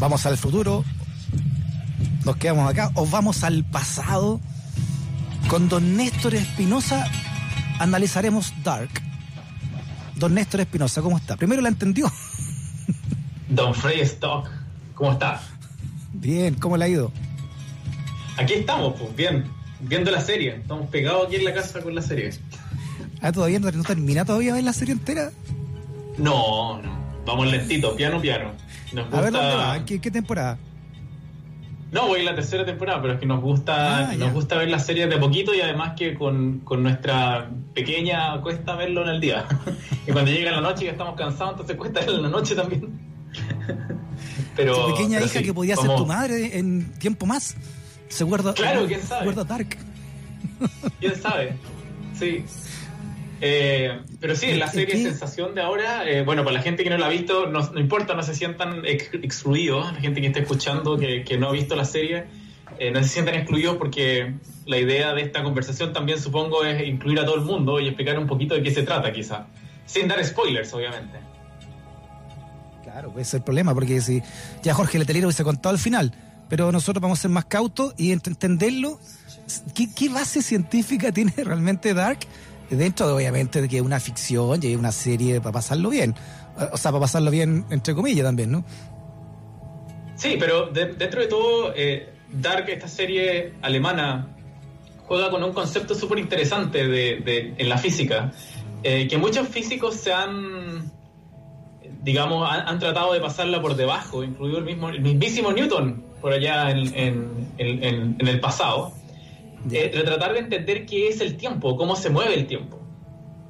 Vamos al futuro, nos quedamos acá o vamos al pasado. Con don Néstor Espinosa analizaremos Dark. Don Néstor Espinosa, ¿cómo está? Primero la entendió. Don Frey Stock, ¿cómo está? Bien, ¿cómo le ha ido? Aquí estamos, pues, bien, viendo la serie. Estamos pegados aquí en la casa con la serie. Ah, todavía no, no termina todavía ver la serie entera. No, no. Vamos lentito, piano, piano. Nos A ver gusta- dónde va, ¿En qué, qué temporada? No, voy en la tercera temporada, pero es que nos gusta, Ah, nos gusta ver las series de poquito y además que con, con nuestra pequeña cuesta verlo en el día. y cuando llega la noche ya estamos cansados, entonces cuesta verlo en la noche también. pero, tu pequeña pero hija sí, que podía ser tu madre en tiempo más. Se guarda, Claro, quién sabe. se guarda Dark. ¿Quién sabe? Sí. Eh, pero sí, la ¿Y serie qué? Sensación de ahora, eh, bueno, para la gente que no la ha visto, no, no importa, no se sientan ex- excluidos, la gente que está escuchando, que, que no ha visto la serie, eh, no se sientan excluidos porque la idea de esta conversación también supongo es incluir a todo el mundo y explicar un poquito de qué se trata quizá, sin dar spoilers obviamente. Claro, ese es el problema, porque si ya Jorge Letelero hubiese contado al final, pero nosotros vamos a ser más cautos y ent- entenderlo. ¿Qué, qué base científica tiene realmente Dark? Dentro, de, obviamente, de que es una ficción y es una serie para pasarlo bien. O sea, para pasarlo bien, entre comillas, también, ¿no? Sí, pero de- dentro de todo, eh, Dark, esta serie alemana, juega con un concepto súper interesante de, de- en la física, eh, que muchos físicos se han, digamos, han, tratado de pasarla por debajo, incluido el, mismo, el mismísimo Newton, por allá en- en el pasado, eh, de tratar de entender qué es el tiempo, cómo se mueve el tiempo.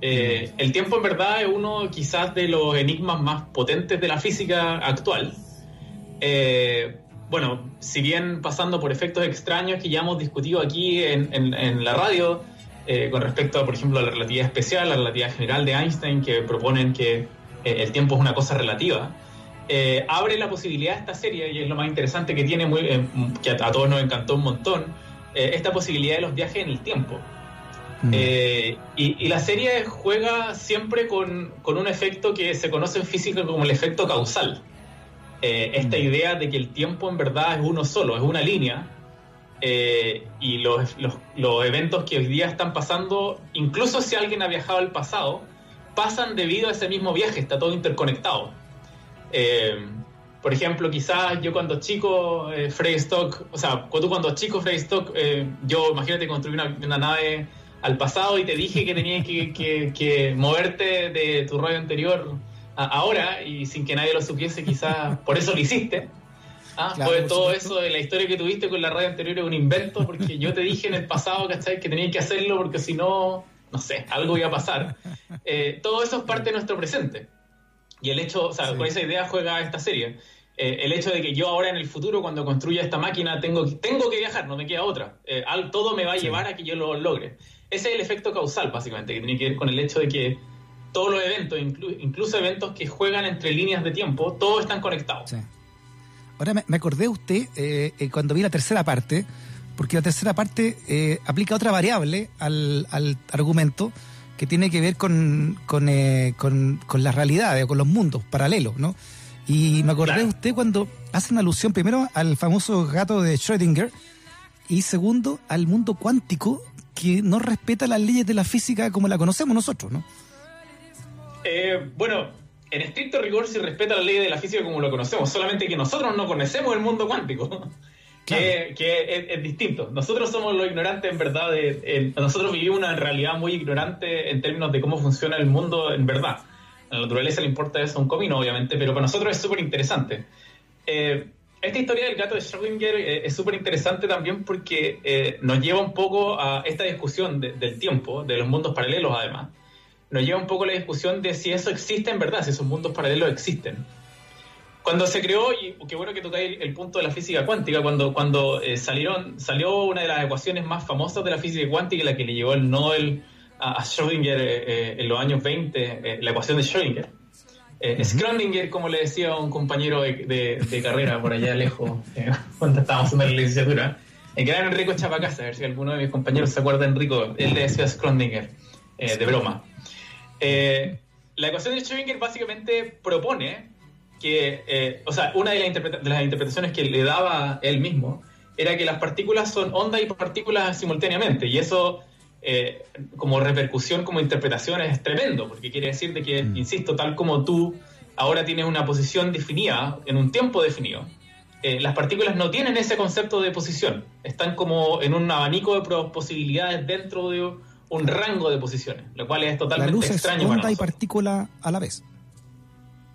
Eh, el tiempo en verdad es uno quizás de los enigmas más potentes de la física actual. Eh, bueno, si bien pasando por efectos extraños que ya hemos discutido aquí en, en- en la radio, eh, con respecto a, por ejemplo, a la relatividad especial, la relatividad general de Einstein, que proponen que el tiempo es una cosa relativa, abre la posibilidad esta serie, y es lo más interesante que tiene, muy, que a, a todos nos encantó un montón, eh, esta posibilidad de los viajes en el tiempo. Mm. Eh, y, y la serie juega siempre con, con un efecto que se conoce en física como el efecto causal. Eh, esta Mm. idea de que el tiempo en verdad es uno solo, es una línea, eh, y los, los- los eventos que hoy día están pasando, incluso si alguien ha viajado al pasado, pasan debido a ese mismo viaje, está todo interconectado. Eh, por ejemplo, quizás yo cuando chico, eh, Stock, o sea, tú cuando chico, Freystock, eh, yo imagínate construí una, una nave al pasado y te dije que tenías que, que- que moverte de tu radio anterior a ahora y sin que nadie lo supiese, quizás por eso lo hiciste. Ah, Claro, pues todo supuesto. eso de la historia que tuviste con la radio anterior es un invento porque yo te dije en el pasado, ¿cachai? Que tenías que hacerlo porque si no, no sé, algo iba a pasar. Eh, todo eso es parte de nuestro presente. Y el hecho, o sea, Sí. con esa idea juega esta serie. Eh, el hecho de que yo ahora en el futuro, cuando construya esta máquina, tengo, que- tengo que viajar, no me queda otra. Eh, al, todo me va a llevar a que yo lo logre. Ese es el efecto causal, básicamente, que tiene que ver con el hecho de que todos los eventos, inclu- incluso eventos que juegan entre líneas de tiempo, todos están conectados. Sí. Ahora me, me acordé de usted eh, cuando vi la tercera parte, porque la tercera parte eh, aplica otra variable al, al argumento que tiene que ver con, con, eh, con, con las realidades o con los mundos paralelos, ¿no? Y me acordé de usted cuando hace una alusión primero al famoso gato de Schrödinger y segundo al mundo cuántico que no respeta las leyes de la física como la conocemos nosotros, ¿no? Eh, bueno, en estricto rigor se respeta la ley de la física como lo conocemos, solamente que nosotros no conocemos el mundo cuántico. Que, que es, es distinto. Nosotros somos los ignorantes en verdad. de- en- nosotros vivimos una realidad muy ignorante en términos de cómo funciona el mundo en verdad. A la naturaleza le importa eso un comino, obviamente, pero para nosotros es súper interesante. Eh, esta historia del gato de Schrödinger eh, es súper interesante también porque eh, nos lleva un poco a esta discusión de- del tiempo, de los mundos paralelos además, nos lleva un poco a la discusión de si eso existe en verdad, si esos mundos paralelos existen. Cuando se creó, y qué bueno que tocáis el, punto de la física cuántica, cuando, cuando eh, salieron, salió una de las ecuaciones más famosas de la física cuántica, la que le llevó el Nobel a, Schrödinger eh, eh, en los años 20, la ecuación de Schrödinger. Schrödinger, como le decía un compañero de, carrera por allá lejos, cuando estábamos haciendo la licenciatura, el gran Enrico Chapacasa, a ver si alguno de mis compañeros se acuerda de Enrico, él le decía Schrödinger, de broma. la ecuación de Schrödinger básicamente propone que, eh, o sea, una de, las interpretaciones que le daba él mismo era que las partículas son onda y partículas simultáneamente, y eso eh, como repercusión, como interpretación es tremendo, porque quiere decir de que, mm. insisto, tal como tú ahora tienes una posición definida, en un tiempo definido, eh, las partículas no tienen ese concepto de posición, están como en un abanico de posibilidades dentro de un rango de posiciones, lo cual es totalmente la luz extraño. Es onda y partícula a la vez.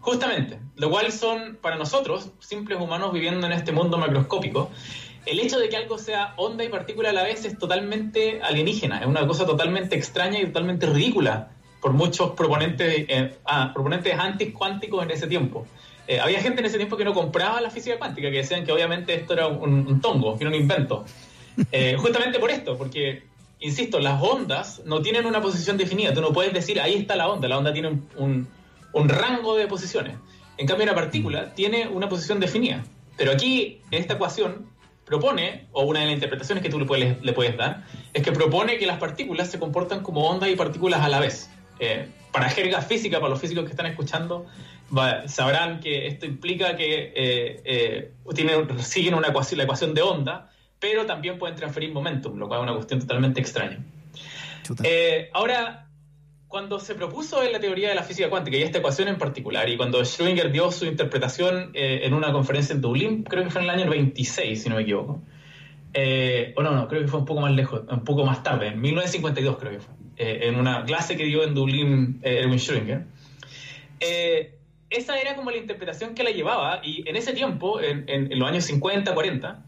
Justamente, lo cual son para nosotros, simples humanos viviendo en este mundo macroscópico, el hecho de que algo sea onda y partícula a la vez es totalmente alienígena, es una cosa totalmente extraña y totalmente ridícula por muchos proponentes, eh, ah, proponentes anticuánticos en ese tiempo. Eh, había gente en ese tiempo que no compraba la física cuántica, que decían que obviamente esto era un, tongo, que era un invento. Eh, justamente por esto, porque, insisto, las ondas no tienen una posición definida. Tú no puedes decir, ahí está la onda, la onda tiene un un rango de posiciones. En cambio, una partícula tiene una posición definida. Pero aquí, en esta ecuación, propone, o una de las interpretaciones que tú le puedes, le puedes dar, es que propone que las partículas se comportan como ondas y partículas a la vez. Eh, para jerga física, para los físicos que están escuchando, sabrán que esto implica que eh, eh, siguen una ecuación, la ecuación de onda, pero también pueden transferir momentum, lo cual es una cuestión totalmente extraña. ahora, cuando se propuso en la teoría de la física cuántica y esta ecuación en particular, y cuando Schrödinger dio su interpretación eh, en una conferencia en Dublín, creo que fue en el año 26, si no me equivoco, eh, o no, no, creo que fue un poco más lejos, un poco más tarde, en 1952 creo que fue, eh, en una clase que dio en Dublín Erwin Schrödinger. esa era como la interpretación que la llevaba, y en ese tiempo, en, en los años 50, 40,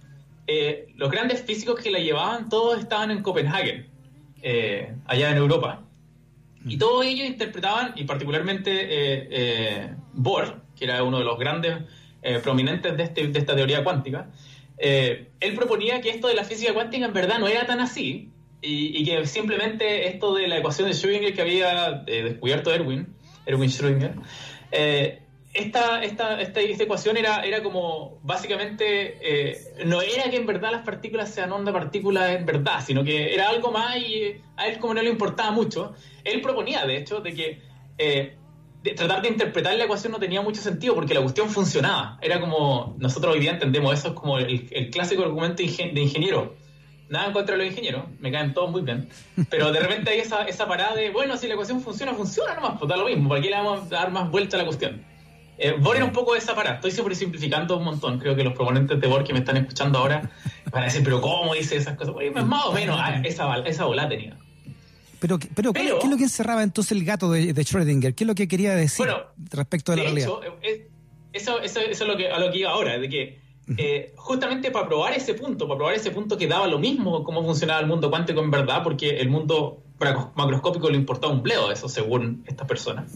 los grandes físicos que la llevaban todos estaban en Copenhague, allá en Europa. Y todos ellos interpretaban, y particularmente eh, eh, Bohr, que era uno de los grandes eh, prominentes de, este, de, esta teoría cuántica, él proponía que esto de la física cuántica en verdad no era tan así, y, que simplemente esto de la ecuación de Schrödinger que había descubierto Erwin, Erwin Schrödinger, esta, esta, esta, ecuación era, era como básicamente, eh, no era que en verdad las partículas sean onda partículas en verdad, sino que era algo más y a él como no le importaba mucho, él proponía de hecho de que eh, tratar de interpretar la ecuación no tenía mucho sentido porque la cuestión funcionaba. Era como, nosotros hoy día entendemos eso, es como el, clásico argumento de ingeniero. Nada en contra de los ingenieros, me caen todos muy bien. Pero de repente hay esa, esa parada de, bueno, si la ecuación funciona, funciona nomás, pues da lo mismo, ¿para qué le vamos a dar más vuelta a la cuestión? Eh, era un poco de esa parada. Estoy siempre simplificando un montón. Creo que los proponentes de Bor que me están escuchando ahora van a decir, pero ¿cómo dice esas cosas? más o menos ah, esa, esa bola tenía. Pero, pero, ¿qué, es lo que encerraba entonces el gato de, Schrödinger? ¿Qué es lo que quería decir respecto de, la realidad? Eh, eso, eso, eso, es lo que, a lo que iba ahora, de que eh, justamente para probar ese punto, para probar ese punto que daba lo mismo cómo funcionaba el mundo cuántico en verdad, porque el mundo macroscópico le importaba un pleo eso según estas personas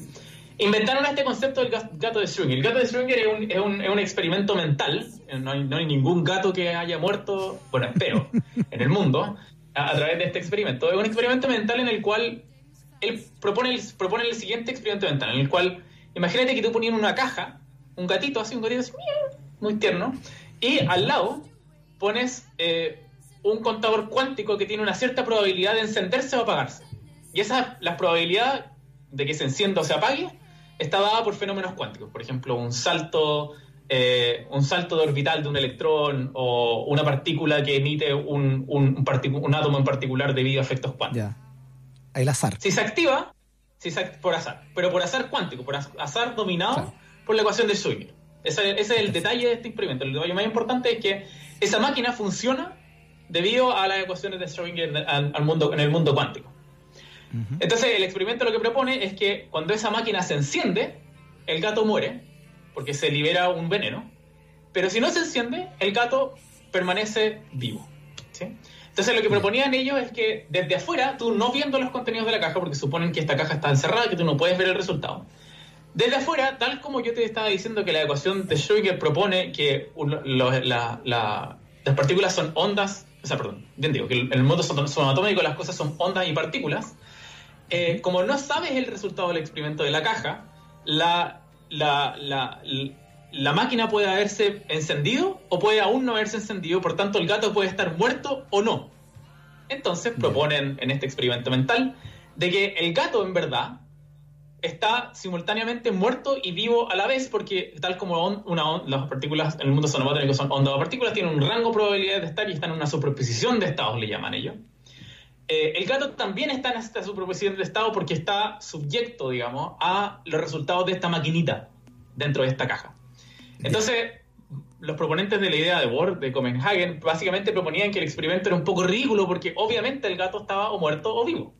inventaron este concepto del gato de Schrödinger. El gato de Schrödinger es un, es un, es un experimento mental, no hay, no hay, ningún gato que haya muerto, bueno, espero, en el mundo, a, través de este experimento. Es un experimento mental en el cual él propone el, propone el siguiente experimento mental, en el cual, imagínate que tú ponías en una caja un gatito así, un gatito así, muy tierno, y al lado pones eh, un contador cuántico que tiene una cierta probabilidad de encenderse o apagarse. Y esa, la probabilidad de que se encienda o se apague está dada por fenómenos cuánticos. Por ejemplo, un salto, eh, un salto de orbital de un electrón o una partícula que emite un, un, átomo en particular debido a efectos cuánticos. El azar. Si se activa, si por azar, pero por azar cuántico, por azar dominado por la ecuación de Schrödinger. Ese, es el detalle de este experimento. El detalle más importante es que esa máquina funciona debido a las ecuaciones de Schrödinger al mundo, en el mundo cuántico. Entonces el experimento lo que propone es que cuando esa máquina se enciende, el gato muere, porque se libera un veneno, pero si no se enciende, el gato permanece vivo. Entonces lo que proponían ellos es que desde afuera, tú no viendo los contenidos de la caja, porque suponen que esta caja está encerrada, que tú no puedes ver el resultado. Desde afuera, tal como yo te estaba diciendo que la ecuación de Schrödinger propone que las partículas son ondas, o sea, perdón, bien digo, que en el mundo subatómico las cosas son ondas y partículas, eh, como no sabes el resultado del experimento de la caja, la, la, la máquina puede haberse encendido o puede aún no haberse encendido, por tanto el gato puede estar muerto o no. Entonces proponen en este experimento mental de que el gato en verdad está simultáneamente muerto y vivo a la vez porque tal como una las partículas en el mundo que son ondas o partículas tienen un rango de probabilidad de estar y están en una superposición de estados le llaman ellos eh, el gato también está en esta superposición de estado porque está subyecto digamos a los resultados de esta maquinita dentro de esta caja entonces, los proponentes de la idea de Bohr, de Copenhagen, básicamente proponían que el experimento era un poco ridículo porque obviamente el gato estaba o muerto o vivo.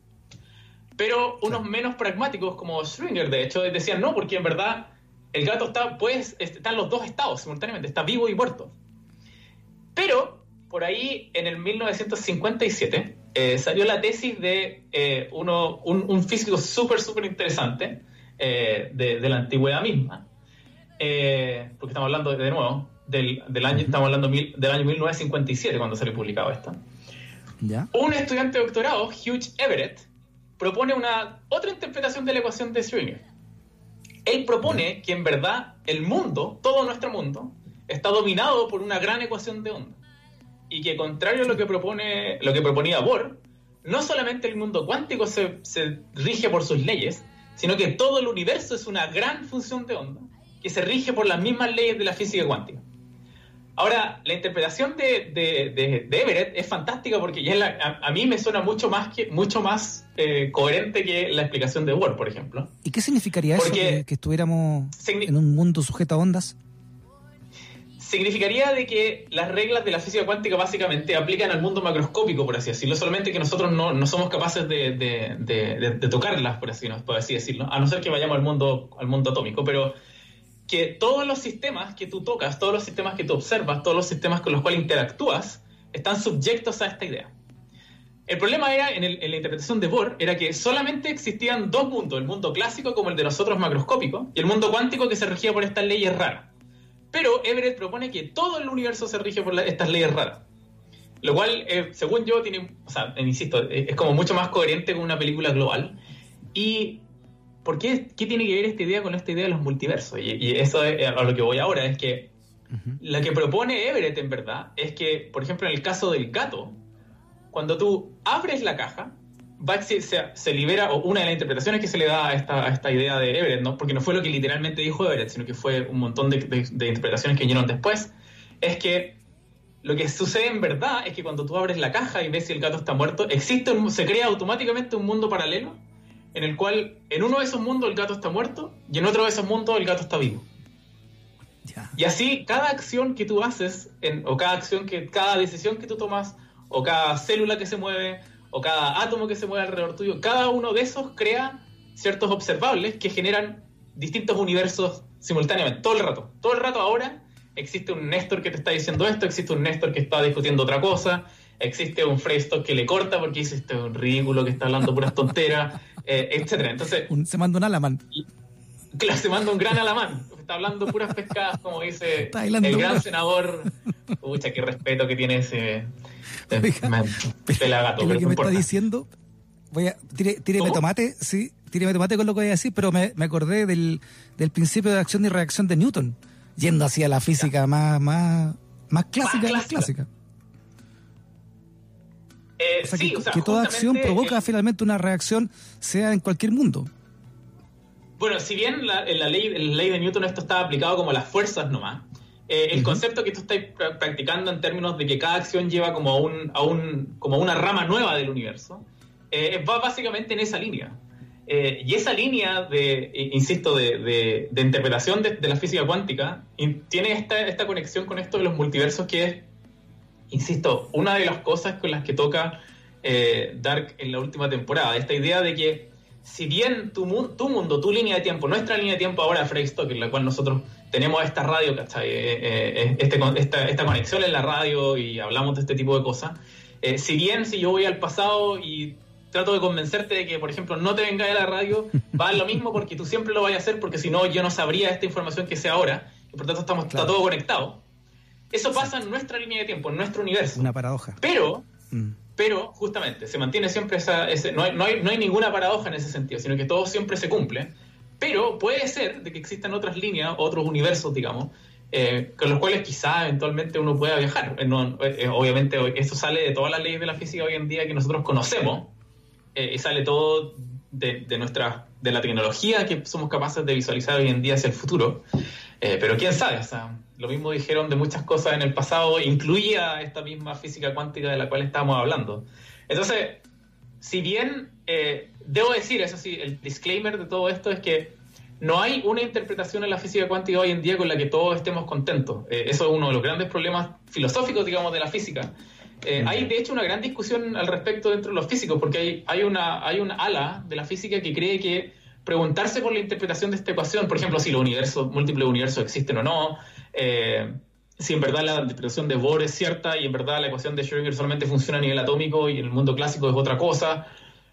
Pero unos menos pragmáticos, como Stringer, de hecho, decían no, porque en verdad el gato está, pues, en los dos estados simultáneamente, está vivo y muerto. Pero por ahí, en el 1957, eh, salió la tesis de eh, uno, un, físico súper, súper interesante eh, de, la antigüedad misma, porque estamos hablando de, nuevo del, año, estamos hablando del año 1957 cuando se le publicado esto. Un estudiante de doctorado, Hugh Everett, propone una otra interpretación de la ecuación de Schrödinger. Él propone que en verdad el mundo, todo nuestro mundo, está dominado por una gran ecuación de onda. Y que contrario a lo que propone, lo que proponía Bohr, no solamente el mundo cuántico se, se rige por sus leyes, sino que todo el universo es una gran función de onda que se rige por las mismas leyes de la física cuántica. Ahora, la interpretación de, de, Everett es fantástica porque ya a, mí me suena mucho más, que, mucho más eh, coherente que la explicación de Bohr, por ejemplo. ¿Y qué significaría eso, que, estuviéramos en un mundo sujeto a ondas? Significaría de que las reglas de la física cuántica básicamente aplican al mundo macroscópico, por así decirlo, solamente que nosotros no, no somos capaces de, tocarlas, por así, por así decirlo, a no ser que vayamos al mundo, al mundo atómico, pero que todos los sistemas que tú tocas, todos los sistemas que tú observas, todos los sistemas con los cuales interactúas, están subyectos a esta idea. El problema era, en, la interpretación de Bohr, era que solamente existían dos mundos, el mundo clásico como el de nosotros macroscópico, y el mundo cuántico que se regía por estas leyes raras. Pero Everett propone que todo el universo se rige por estas leyes raras. Lo cual, eh, según yo, tiene, o sea, insisto, es como mucho más coherente con una película global. Y ¿por qué, tiene que ver esta idea con esta idea de los multiversos? Y, eso es a lo que voy ahora, es que la que propone Everett en verdad es que, por ejemplo, en el caso del gato, cuando tú abres la caja, va, se, se, libera, o una de las interpretaciones que se le da a esta, esta, idea de Everett, ¿no? porque no fue lo que literalmente dijo Everett, sino que fue un montón de, interpretaciones que vinieron después, es que lo que sucede en verdad es que cuando tú abres la caja y ves si el gato está muerto, existe se crea automáticamente un mundo paralelo en el cual en uno de esos mundos el gato está muerto y en otro de esos mundos el gato está vivo. Y así cada acción que tú haces, o cada acción que, cada decisión que tú tomas, o cada célula que se mueve, o cada átomo que se mueve alrededor tuyo, cada uno de esos crea ciertos observables que generan distintos universos simultáneamente, todo el rato. Todo el rato ahora existe un Néstor que te está diciendo esto, existe un Néstor que está discutiendo otra cosa, existe un Freystock que le corta porque dice este es un ridículo que está hablando puras tonteras, eh, etcétera. Entonces, se manda un alamán. Claro, se manda un gran alamán. Está hablando puras pescadas, como dice el gran senador. Pucha, qué respeto que tiene ese pelagato. Lo que me está diciendo, voy a, tíreme tomate, sí, tíreme tomate con lo que voy a decir, pero me, acordé del, del, principio de acción y reacción de Newton, yendo hacia la física más, más, más clásica de clásica. Eh, que, toda acción provoca finalmente una reacción, sea en cualquier mundo. Bueno, si bien la, en la ley, la ley de Newton esto está aplicado como las fuerzas nomás, eh, el concepto que tú estás practicando en términos de que cada acción lleva como a, un, a un, como una rama nueva del universo, eh, va básicamente en esa línea. y esa línea de, insisto, de, de, interpretación de, la física cuántica tiene esta, esta conexión con esto de los multiversos que es insisto, una de las cosas con las que toca eh, Dark en la última temporada, esta idea de que si bien tu, tu, mundo, tu línea de tiempo, nuestra línea de tiempo ahora, Freystock, en la cual nosotros tenemos esta radio, ¿cachai? Eh, eh, este, esta, esta, conexión en la radio y hablamos de este tipo de cosas, Eh, si bien si yo voy al pasado y trato de convencerte de que, por ejemplo, no te venga a la radio, va a lo mismo porque tú siempre lo vas a hacer, porque si no, yo no sabría esta información que sé ahora, y por tanto estamos, está todo conectado. Eso pasa en nuestra línea de tiempo, en nuestro universo. Una paradoja. Pero, mm. Pero justamente, se mantiene siempre esa... Ese, no, hay, no, hay, no hay ninguna paradoja en ese sentido, sino que todo siempre se cumple. Pero puede ser de que existan otras líneas, otros universos, digamos, eh, con los cuales quizá eventualmente uno pueda viajar. Eh, eh, obviamente eso sale de todas las leyes de la física hoy en día que nosotros conocemos, y sale todo de, de, nuestra, de la tecnología que somos capaces de visualizar hoy en día hacia el futuro. Pero quién sabe, o sea, lo mismo dijeron de muchas cosas en el pasado, incluía esta misma física cuántica de la cual estábamos hablando. Entonces, si bien debo decir, eso sí, el disclaimer de todo esto es que no hay una interpretación en la física cuántica hoy en día con la que todos estemos contentos. Eh, eso es uno de los grandes problemas filosóficos, digamos, de la física. Eh, hay, de hecho, una gran discusión al respecto dentro de los físicos, porque hay, hay, una, hay una ala de la física que cree que preguntarse por la interpretación de esta ecuación, por ejemplo, si los universos, múltiples universos existen o no, eh, si en verdad la interpretación de Bohr es cierta y en verdad la ecuación de Schrödinger solamente funciona a nivel atómico y en el mundo clásico es otra cosa,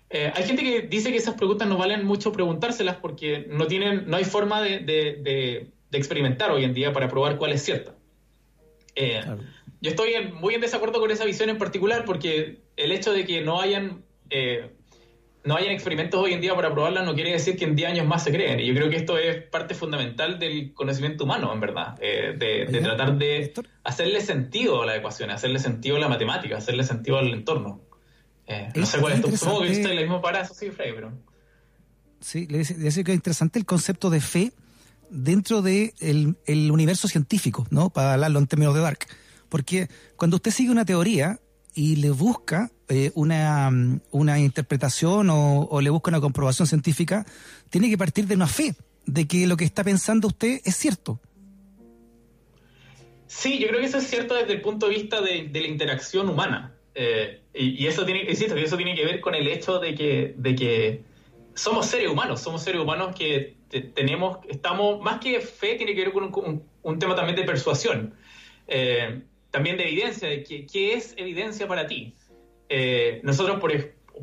eh, hay gente que dice que esas preguntas no valen mucho preguntárselas porque no tienen, no hay forma de, experimentar hoy en día para probar cuál es cierta. Eh, yo estoy muy en desacuerdo con esa visión en particular porque el hecho de que no hayan eh, no hayan experimentos hoy en día para probarla no quiere decir que en 10 años más se creen. Y yo creo que esto es parte fundamental del conocimiento humano, en verdad, de, tratar de hacerle sentido a la ecuación, hacerle sentido a la matemática, hacerle sentido al entorno. Eh, no sé cuál es tu. Supongo que viste el mismo para sí, Frey, pero. Sí, le decía que es interesante el concepto de fe dentro del de el universo científico, ¿no? Para hablarlo en términos de Dark. Porque cuando usted sigue una teoría y le busca eh, una, una, interpretación o, le busca una comprobación científica, tiene que partir de una fe, de que lo que está pensando usted es cierto. Sí, yo creo que eso es cierto desde el punto de vista de, la interacción humana. Eh, y, eso tiene, insisto, eso tiene que ver con el hecho de que, de que somos seres humanos, somos seres humanos que tenemos, estamos, más que fe, tiene que ver con un, tema también de persuasión, eh, también de evidencia, de que, qué es evidencia para ti. Eh, nosotros, por,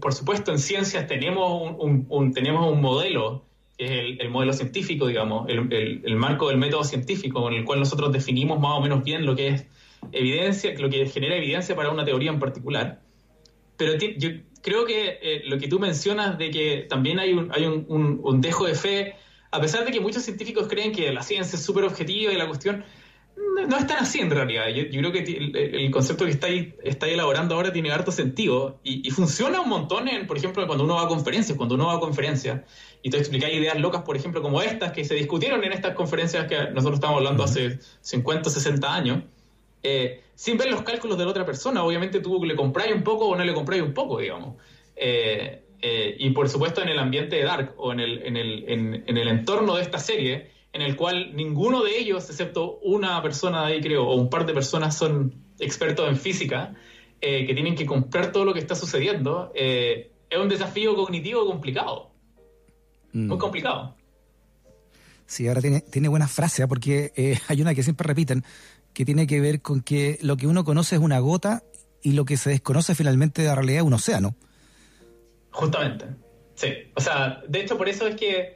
por supuesto, en ciencias tenemos un, tenemos un modelo, que es el, modelo científico, digamos, el, el, marco del método científico, con el cual nosotros definimos más o menos bien lo que es evidencia, lo que genera evidencia para una teoría en particular. Pero yo creo que eh, lo que tú mencionas de que también hay, un, hay un, dejo de fe, a pesar de que muchos científicos creen que la ciencia es súper objetiva y la cuestión no, es tan así en realidad. Yo, creo que el, concepto que está ahí, está elaborando ahora tiene harto sentido y, funciona un montón, en, por ejemplo, cuando uno va a conferencias, cuando uno va a conferencias y te explicas ideas locas, por ejemplo, como estas que se discutieron en estas conferencias que nosotros estamos hablando hace 50, 60 años eh, sin ver los cálculos de la otra persona. Obviamente tú le compráis un poco o no le compráis un poco, digamos. Eh, eh, y por supuesto en el ambiente de Dark o en el, en, el, en, el, entorno de esta serie, en el cual ninguno de ellos, excepto una persona de ahí creo, o un par de personas son expertos en física, que tienen que comprar todo lo que está sucediendo, es un desafío cognitivo complicado. Muy mm. complicado. Sí, ahora tiene, tiene buena frase, porque hay una que siempre repiten, que tiene que ver con que lo que uno conoce es una gota y lo que se desconoce finalmente de la realidad es un océano. Justamente, sí. O sea, de hecho por eso es que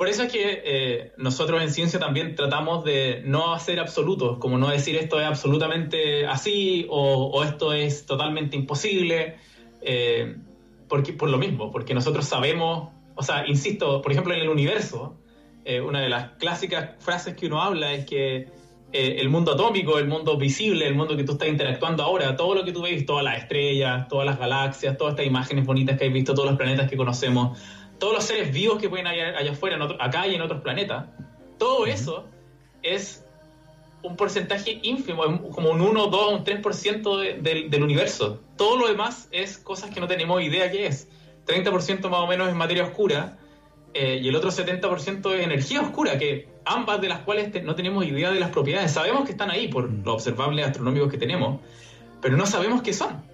por eso es que eh, nosotros en ciencia también tratamos de no hacer absolutos, como no decir esto es absolutamente así o, esto es totalmente imposible, eh, porque, por lo mismo, porque nosotros sabemos, o sea, insisto, por ejemplo en el universo, eh, una de las clásicas frases que uno habla es que eh, el mundo atómico, el mundo visible, el mundo que tú estás interactuando ahora, todo lo que tú ves, todas las estrellas, todas las galaxias, todas estas imágenes bonitas que has visto, todos los planetas que conocemos, todos los seres vivos que pueden haber allá afuera, acá y en otros planetas, todo eso es un porcentaje ínfimo, como un 1, 2, un 3% del universo. Todo lo demás es cosas que no tenemos idea qué es. 30% más o menos es materia oscura eh, y el otro 70% es energía oscura, que ambas de las cuales no tenemos idea de las propiedades. Sabemos que están ahí por los observables astronómicos que tenemos, pero no sabemos qué son.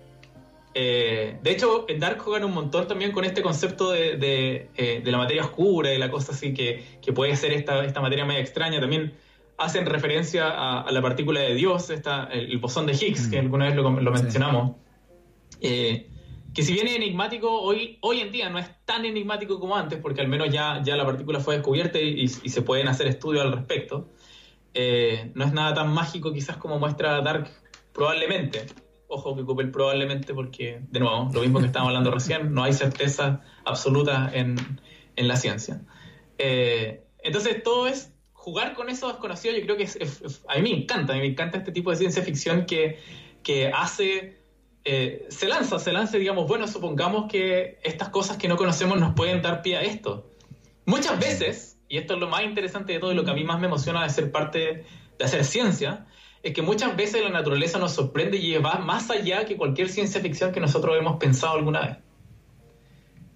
Eh, de hecho, en Dark juegan un montón también con este concepto de, de, eh, la materia oscura y la cosa así que, que, puede ser esta, esta materia media extraña. También hacen referencia a, la partícula de Dios, esta, el, bosón de Higgs, que mm. alguna vez lo, mencionamos. eh, que si bien es enigmático, hoy, hoy en día no es tan enigmático como antes, porque al menos ya, ya la partícula fue descubierta y, se pueden hacer estudios al respecto. Eh, no es nada tan mágico quizás como muestra Dark, probablemente. Ojo que ocupe el probablemente porque, de nuevo, lo mismo que estábamos hablando recién, no hay certeza absoluta en, en la ciencia. Eh, entonces todo es jugar con eso desconocido, yo creo que a mí me encanta, a mí me encanta este tipo de ciencia ficción que, que hace eh, se lanza, se lanza, digamos, bueno, supongamos que estas cosas que no conocemos nos pueden dar pie a esto. Muchas veces, y esto es lo más interesante de todo y lo que a mí más me emociona de ser parte de hacer ciencia, es que muchas veces la naturaleza nos sorprende y va más allá que cualquier ciencia ficción que nosotros hemos pensado alguna vez.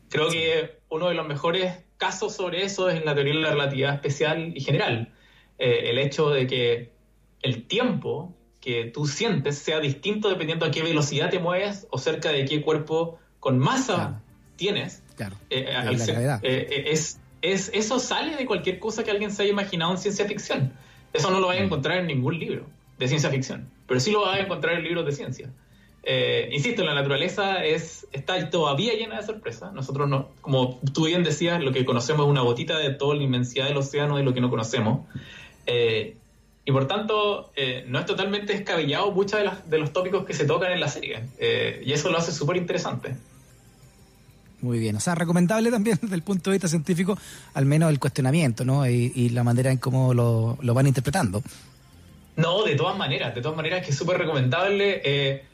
Creo que uno de los mejores casos sobre eso es en la teoría de la relatividad especial y general. Eh, el hecho de que el tiempo que tú sientes sea distinto dependiendo a qué velocidad te mueves o cerca de qué cuerpo con masa tienes. Claro. Eh, eh, eh, es, es, eso sale de cualquier cosa que alguien se haya imaginado en ciencia ficción. Eso no lo vas a mm. encontrar en ningún libro de ciencia ficción, pero sí lo vas a encontrar en libros de ciencia. insisto, la naturaleza es, está todavía llena de sorpresas. Nosotros, no, como tú bien decías, lo que conocemos es una gotita de toda la inmensidad del océano de lo que no conocemos. Y por tanto, eh, no es totalmente descabellado muchos de, de, los tópicos que se tocan en la serie. Eh, y eso lo hace súper interesante. Muy bien, o sea, recomendable también desde el punto de vista científico, al menos el cuestionamiento, ¿no? Y, la manera en cómo lo, lo, van interpretando. No, de todas maneras, de todas maneras que es súper recomendable. Eh,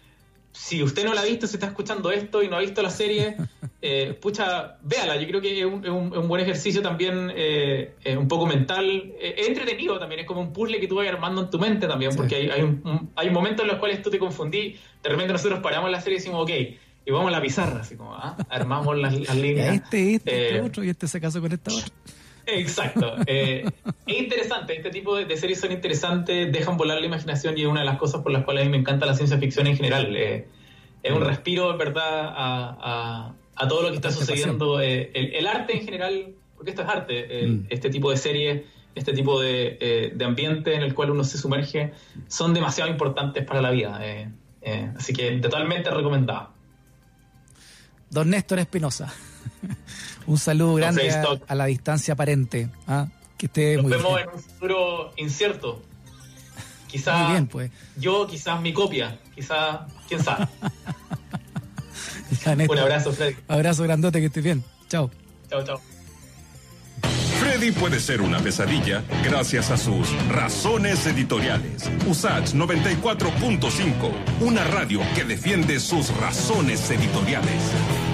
si usted no la ha visto, se está escuchando esto y no ha visto la serie, eh, pucha, véala. Yo creo que es un, buen ejercicio también, eh, un poco mental. Eh, es entretenido también, es como un puzzle que tú vas armando en tu mente también, porque hay, hay, un, hay momentos en los cuales tú te confundí. De repente nosotros paramos la serie y decimos, ok, y vamos a la pizarra, así como, ¿ah? armamos las, líneas. Este, este, este, otro, y este se casó con esta otra. Exacto. es interesante, este tipo de, series son interesantes, dejan volar la imaginación y es una de las cosas por las cuales a mí me encanta la ciencia ficción en general. es un mm. respiro, en verdad, a, todo lo que está sucediendo. Eh, el, arte en general, porque esto es arte, mm. este tipo de series, este tipo de, de, ambiente en el cual uno se sumerge, son demasiado importantes para la vida. Eh, eh, así que totalmente recomendado. Don Néstor Espinosa. un saludo grande a, la distancia aparente. ¿ah? Que esté Nos vemos en un futuro incierto. Quizás pues. yo, quizás mi copia, quizás, quién sabe. un abrazo, Freddy. Abrazo grandote, que estés bien. Chao. Chao, chao. Freddy puede ser una pesadilla gracias a sus razones editoriales. USACH 94.5, una radio que defiende sus razones editoriales.